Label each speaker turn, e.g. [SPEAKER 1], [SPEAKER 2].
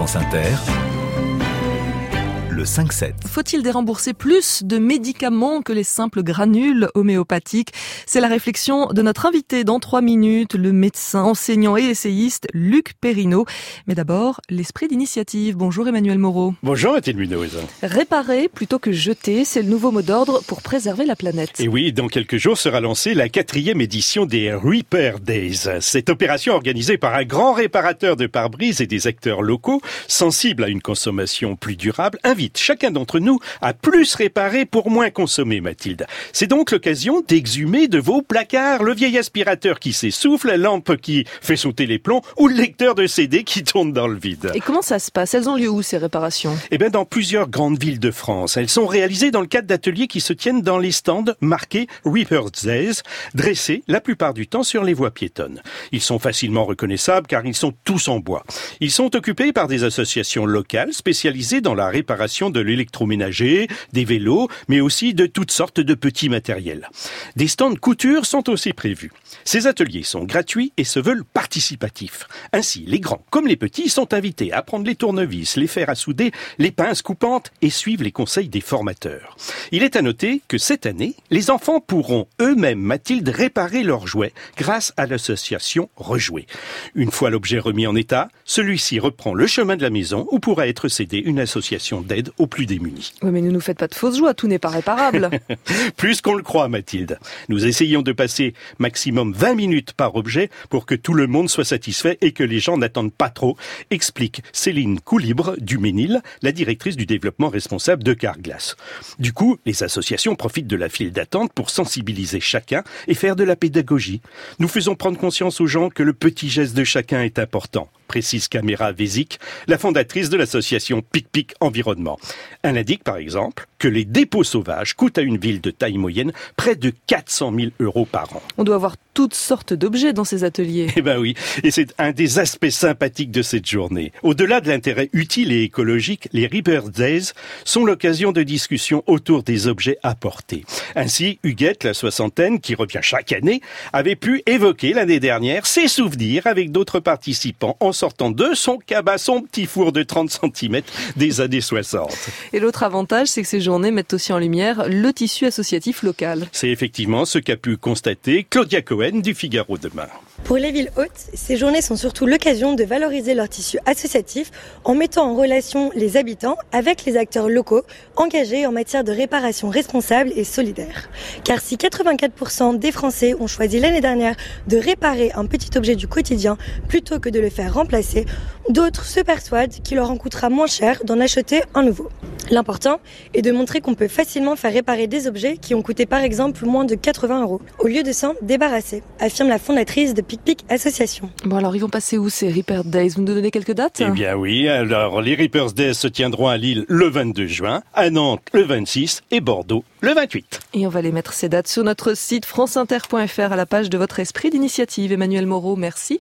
[SPEAKER 1] France Inter, le 5-7.
[SPEAKER 2] Faut-il dérembourser plus de médicaments que les simples granules homéopathiques? C'est la réflexion de notre invité dans trois minutes, le médecin, enseignant et essayiste Luc Perrineau. Mais d'abord, l'esprit d'initiative. Bonjour Emmanuel Moreau.
[SPEAKER 3] Bonjour Mathilde Munoz.
[SPEAKER 2] Réparer plutôt que jeter, c'est le nouveau mot d'ordre pour préserver la planète.
[SPEAKER 3] Et oui, dans quelques jours sera lancée la quatrième édition des Repair Days. Cette opération organisée par un grand réparateur de pare-brise et des acteurs locaux, sensibles à une consommation plus durable, invite chacun d'entre nous à plus réparer pour moins consommer, Mathilde. C'est donc l'occasion d'exhumer de vos placards le vieil aspirateur qui s'essouffle, la lampe qui fait sauter les plombs ou le lecteur de CD qui tourne dans le vide.
[SPEAKER 2] Et comment ça se passe? Elles ont lieu où ces réparations?
[SPEAKER 3] Eh bien, dans plusieurs grandes villes de France. Elles sont réalisées dans le cadre d'ateliers qui se tiennent dans les stands marqués Repair Days, dressés la plupart du temps sur les voies piétonnes. Ils sont facilement reconnaissables car ils sont tous en bois. Ils sont occupés par des associations locales spécialisées dans la réparation de l'électroménager, des vélos, mais aussi de toutes sortes de petits matériels. Des stands couture sont aussi prévus. Ces ateliers sont gratuits et se veulent participatifs. Ainsi, les grands comme les petits sont invités à prendre les tournevis, les fers à souder, les pinces coupantes et suivre les conseils des formateurs. Il est à noter que cette année, les enfants pourront eux-mêmes, Mathilde, réparer leurs jouets grâce à l'association Rejouer. Une fois l'objet remis en état, celui-ci reprend le chemin de la maison où pourra être cédé une association d'aide aux plus démunis.
[SPEAKER 2] Oui, mais ne nous faites pas de fausses joies, tout n'est pas réparable.
[SPEAKER 3] Plus qu'on le croit, Mathilde. Nous essayons de passer maximum 20 minutes par objet pour que tout le monde soit satisfait et que les gens n'attendent pas trop, explique Céline Coulibre du Ménil, la directrice du développement responsable de Carglass. Du coup, les associations profitent de la file d'attente pour sensibiliser chacun et faire de la pédagogie. Nous faisons prendre conscience aux gens que le petit geste de chacun est important précise Caméra Vésic, la fondatrice de l'association Pic-Pic Environnement. Elle indique par exemple que les dépôts sauvages coûtent à une ville de taille moyenne près de 400 000 euros par an.
[SPEAKER 2] On doit avoir toutes sortes d'objets dans ces ateliers.
[SPEAKER 3] Eh ben oui, et c'est un des aspects sympathiques de cette journée. Au-delà de l'intérêt utile et écologique, les Reaper Days sont l'occasion de discussions autour des objets apportés. Ainsi, Huguette, la soixantaine, qui revient chaque année, avait pu évoquer l'année dernière ses souvenirs avec d'autres participants en sortant de son cabas, son petit four de 30 cm des années 60.
[SPEAKER 2] Et l'autre avantage, c'est que ces journées mettent aussi en lumière le tissu associatif local.
[SPEAKER 3] C'est effectivement ce qu'a pu constater Claudia Cohen du Figaro demain.
[SPEAKER 4] Pour les villes hautes, ces journées sont surtout l'occasion de valoriser leur tissu associatif en mettant en relation les habitants avec les acteurs locaux engagés en matière de réparation responsable et solidaire. Car si 84% des Français ont choisi l'année dernière de réparer un petit objet du quotidien plutôt que de le faire remplacer, d'autres se persuadent qu'il leur en coûtera moins cher d'en acheter un nouveau. L'important est de montrer qu'on peut facilement faire réparer des objets qui ont coûté par exemple moins de 80 euros, au lieu de s'en débarrasser, affirme la fondatrice de Pic Pic Association.
[SPEAKER 2] Bon alors ils vont passer où ces Reaper Days? Vous nous donnez quelques dates?
[SPEAKER 3] Eh bien oui, alors les Reapers Days se tiendront à Lille le 22 juin, à Nantes le 26 et Bordeaux le 28.
[SPEAKER 2] Et on va les mettre ces dates sur notre site franceinter.fr à la page de votre esprit d'initiative. Emmanuel Moreau, merci.